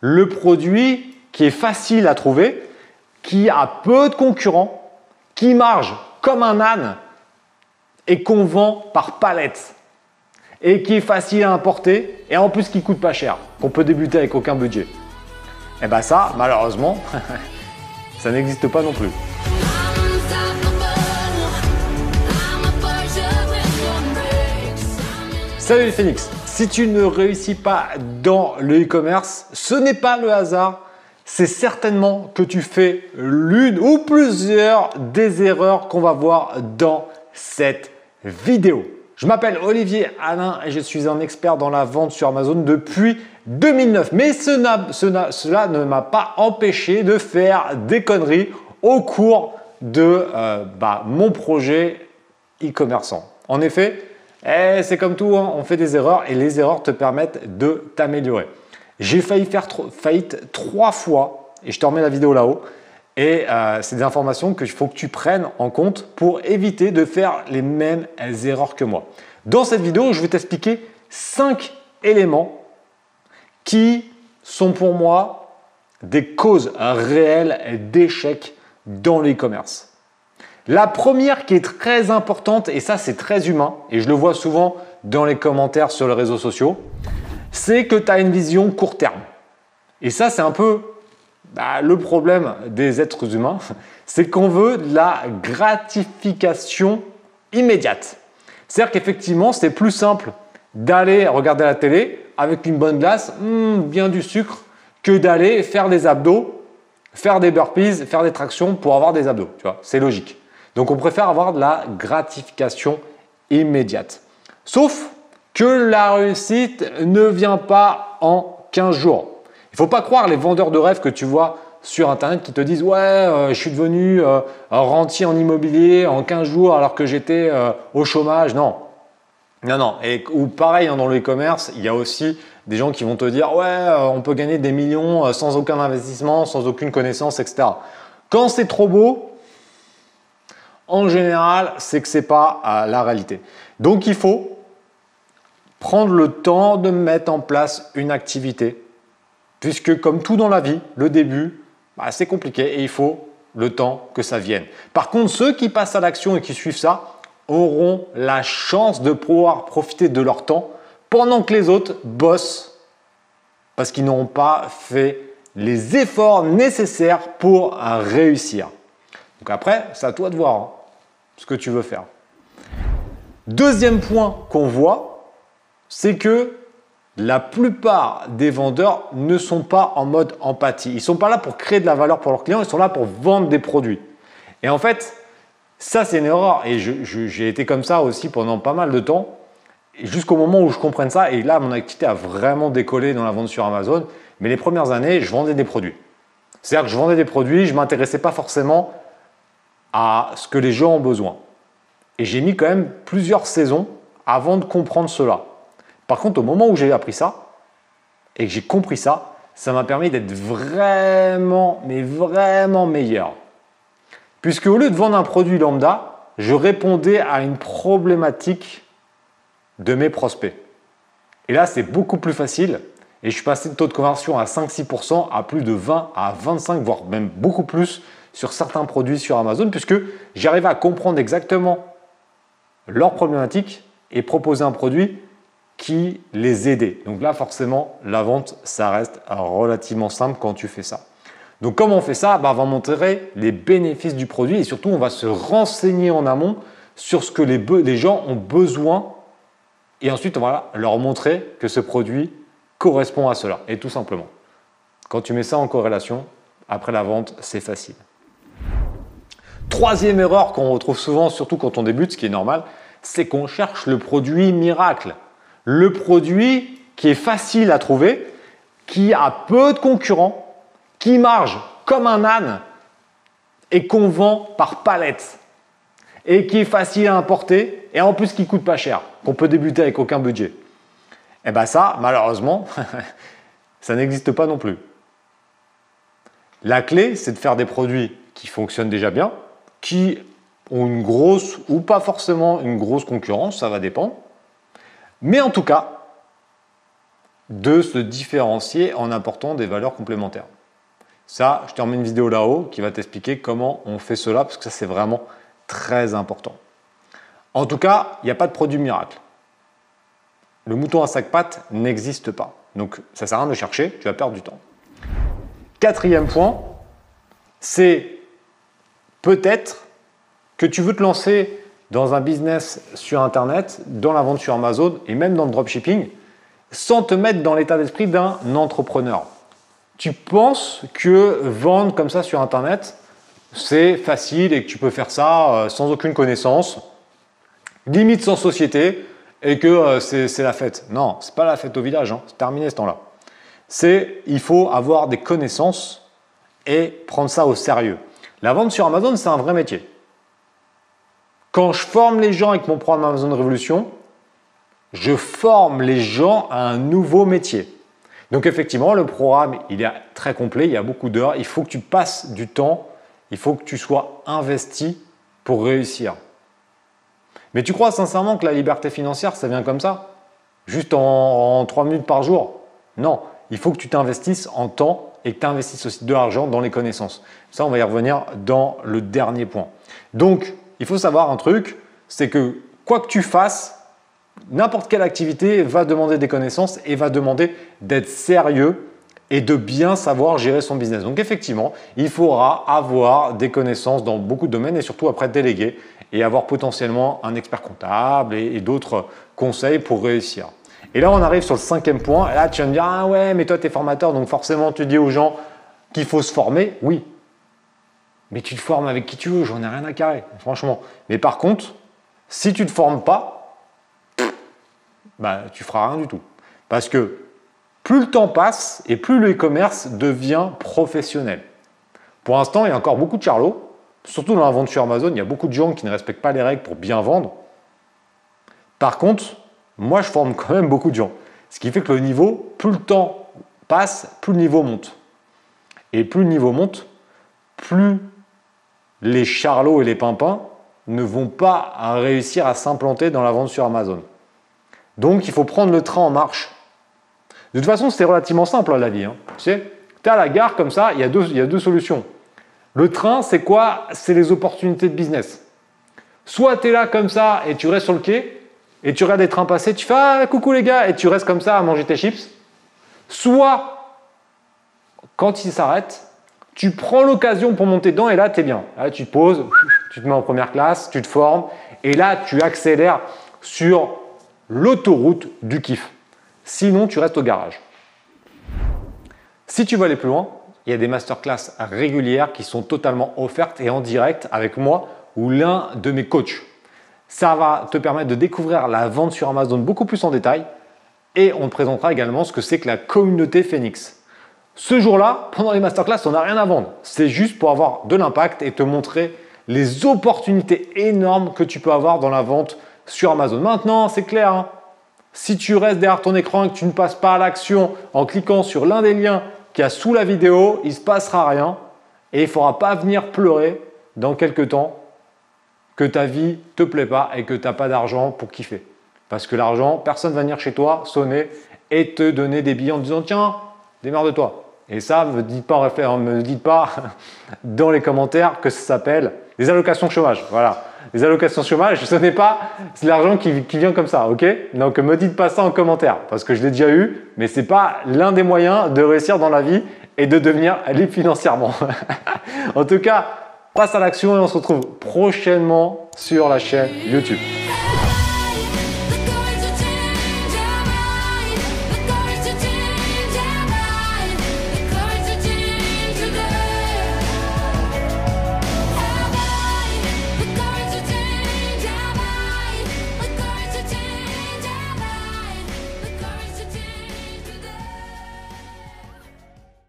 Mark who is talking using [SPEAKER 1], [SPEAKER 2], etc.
[SPEAKER 1] le produit qui est facile à trouver, qui a peu de concurrents, qui marche comme un âne et qu'on vend par palette et qui est facile à importer et en plus qui coûte pas cher, qu'on peut débuter avec aucun budget. Et eh bien ça, malheureusement, ça n'existe pas non plus. Salut les Phoenix Si tu ne réussis pas dans le e-commerce, ce n'est pas le hasard, c'est certainement que tu fais l'une ou plusieurs des erreurs qu'on va voir dans cette vidéo. Je m'appelle Olivier Alain et je suis un expert dans la vente sur Amazon depuis 2009. Mais cela ne m'a pas empêché de faire des conneries au cours de euh, bah, mon projet e-commerçant. En effet, eh, c'est comme tout, hein, on fait des erreurs et les erreurs te permettent de t'améliorer. J'ai failli faire faillite trois fois et je te remets la vidéo là-haut. Et euh, c'est des informations qu'il faut que tu prennes en compte pour éviter de faire les mêmes erreurs que moi. Dans cette vidéo, je vais t'expliquer cinq éléments qui sont pour moi des causes réelles d'échec dans l'e-commerce. La première qui est très importante, et ça c'est très humain, et je le vois souvent dans les commentaires sur les réseaux sociaux, c'est que tu as une vision court terme. Et ça c'est un peu bah, le problème des êtres humains, c'est qu'on veut de la gratification immédiate. C'est-à-dire qu'effectivement c'est plus simple d'aller regarder la télé avec une bonne glace, hmm, bien du sucre, que d'aller faire des abdos, faire des burpees, faire des tractions pour avoir des abdos. C'est logique. Donc on préfère avoir de la gratification immédiate. Sauf que la réussite ne vient pas en 15 jours. Il ne faut pas croire les vendeurs de rêves que tu vois sur Internet qui te disent Ouais, euh, je suis devenu euh, rentier en immobilier en 15 jours alors que j'étais euh, au chômage. Non. Non, non. Et, ou pareil, hein, dans le e-commerce, il y a aussi des gens qui vont te dire Ouais, on peut gagner des millions sans aucun investissement, sans aucune connaissance, etc. Quand c'est trop beau, en général, c'est que ce n'est pas euh, la réalité. Donc il faut prendre le temps de mettre en place une activité, puisque comme tout dans la vie, le début, bah, c'est compliqué et il faut le temps que ça vienne. Par contre, ceux qui passent à l'action et qui suivent ça auront la chance de pouvoir profiter de leur temps pendant que les autres bossent parce qu'ils n'auront pas fait les efforts nécessaires pour réussir. Donc après, c'est à toi de voir. Hein ce que tu veux faire. Deuxième point qu'on voit, c'est que la plupart des vendeurs ne sont pas en mode empathie. Ils ne sont pas là pour créer de la valeur pour leurs clients, ils sont là pour vendre des produits. Et en fait, ça c'est une erreur. Et j'ai été comme ça aussi pendant pas mal de temps, jusqu'au moment où je comprenne ça. Et là, mon activité a vraiment décollé dans la vente sur Amazon. Mais les premières années, je vendais des produits. C'est-à-dire que je vendais des produits, je ne m'intéressais pas forcément à ce que les gens ont besoin. Et j'ai mis quand même plusieurs saisons avant de comprendre cela. Par contre, au moment où j'ai appris ça et que j'ai compris ça, ça m'a permis d'être vraiment, mais vraiment meilleur. Puisque au lieu de vendre un produit lambda, je répondais à une problématique de mes prospects. Et là, c'est beaucoup plus facile. Et je suis passé de taux de conversion à 5-6% à plus de 20 à 25, voire même beaucoup plus sur certains produits sur Amazon, puisque j'arrive à comprendre exactement leurs problématiques et proposer un produit qui les aidait. Donc là, forcément, la vente, ça reste relativement simple quand tu fais ça. Donc comment on fait ça? Bah, On va montrer les bénéfices du produit et surtout, on va se renseigner en amont sur ce que les, les gens ont besoin et ensuite, on va leur montrer que ce produit correspond à cela. Et tout simplement. Quand tu mets ça en corrélation, après la vente, c'est facile. Troisième erreur qu'on retrouve souvent, surtout quand on débute, ce qui est normal, c'est qu'on cherche le produit miracle. Le produit qui est facile à trouver, qui a peu de concurrents, qui marche comme un âne et qu'on vend par palette et qui est facile à importer et en plus qui coûte pas cher, qu'on peut débuter avec aucun budget. Et eh bien ça, malheureusement, ça n'existe pas non plus. La clé, c'est de faire des produits qui fonctionnent déjà bien, qui ont une grosse ou pas forcément une grosse concurrence, ça va dépendre. Mais en tout cas, de se différencier en apportant des valeurs complémentaires. Ça, je te remets une vidéo là-haut qui va t'expliquer comment on fait cela, parce que ça, c'est vraiment très important. En tout cas, il n'y a pas de produit miracle. Le mouton à sac pattes n'existe pas. Donc, ça ne sert à rien de chercher, tu vas perdre du temps. Quatrième point, c'est peut-être que tu veux te lancer dans un business sur Internet, dans la vente sur Amazon et même dans le dropshipping, sans te mettre dans l'état d'esprit d'un entrepreneur. Tu penses que vendre comme ça sur Internet, c'est facile et que tu peux faire ça euh, sans aucune connaissance, limite sans société, et que euh, c'est la fête. Non, c'est pas la fête au village, hein. c'est terminé ce temps-là. C'est il faut avoir des connaissances et prendre ça au sérieux. La vente sur Amazon, c'est un vrai métier. Quand je forme les gens avec mon programme Amazon Révolution, je forme les gens à un nouveau métier. Donc effectivement, le programme, il est très complet, il y a beaucoup d'heures, il faut que tu passes du temps, il faut que tu sois investi pour réussir. Mais tu crois sincèrement que la liberté financière, ça vient comme ça? Juste en, trois 3 minutes par jour? Non, il faut que tu t'investisses en temps et que tu investisses aussi de l'argent dans les connaissances. Ça, on va y revenir dans le dernier point. Donc, il faut savoir un truc, c'est que quoi que tu fasses, n'importe quelle activité va demander des connaissances et va demander d'être sérieux et de bien savoir gérer son business. Donc effectivement, il faudra avoir des connaissances dans beaucoup de domaines et surtout après déléguer et avoir potentiellement un expert comptable et, d'autres conseils pour réussir. Et là, on arrive sur le cinquième point. Là, tu vas me dire, ah ouais, mais toi, tu es formateur, donc forcément, tu dis aux gens qu'il faut se former. Oui. Mais tu te formes avec qui tu veux, j'en ai rien à carrer, franchement. Mais par contre, si tu ne te formes pas, bah, tu feras rien du tout. Parce que plus le temps passe et plus le e-commerce devient professionnel. Pour l'instant, il y a encore beaucoup de charlots Surtout dans la vente sur Amazon, il y a beaucoup de gens qui ne respectent pas les règles pour bien vendre. Par contre, moi, je forme quand même beaucoup de gens. Ce qui fait que le niveau, plus le temps passe, plus le niveau monte. Et plus le niveau monte, plus les charlots et les pimpins ne vont pas réussir à s'implanter dans la vente sur Amazon. Donc, il faut prendre le train en marche. De toute façon, c'est relativement simple la vie. Hein. Tu sais, tu à la gare comme ça, il y, a y a deux solutions. Le train, c'est quoi? C'est les opportunités de business. Soit tu es là comme ça et tu restes sur le quai et tu regardes les trains passer, tu fais ah, coucou les gars et tu restes comme ça à manger tes chips. Soit quand il s'arrête, tu prends l'occasion pour monter dedans et là tu es bien. Tu te poses, tu te mets en première classe, tu te formes et là tu accélères sur l'autoroute du kiff. Sinon, tu restes au garage. Si tu veux aller plus loin, il y a des masterclass régulières qui sont totalement offertes et en direct avec moi ou l'un de mes coachs. Ça va te permettre de découvrir la vente sur Amazon beaucoup plus en détail et on te présentera également ce que c'est que la communauté Phoenix. Ce jour-là, pendant les masterclass, on n'a rien à vendre. C'est juste pour avoir de l'impact et te montrer les opportunités énormes que tu peux avoir dans la vente sur Amazon. Maintenant, c'est clair, hein. si tu restes derrière ton écran et que tu ne passes pas à l'action en cliquant sur l'un des liens qu'il y a sous la vidéo, il ne se passera rien et il ne faudra pas venir pleurer dans quelques temps que ta vie te plaît pas et que tu n'as pas d'argent pour kiffer. Parce que l'argent, personne ne va venir chez toi sonner et te donner des billets en disant tiens, démarre de toi. Et ça, ne me dites pas, me dites pas dans les commentaires que ça s'appelle les allocations chômage. Voilà les allocations chômage, ce n'est pas l'argent qui, vient comme ça, ok? Donc me dites pas ça en commentaire, parce que je l'ai déjà eu, mais ce n'est pas l'un des moyens de réussir dans la vie et de devenir libre financièrement. en tout cas, passe à l'action et on se retrouve prochainement sur la chaîne YouTube.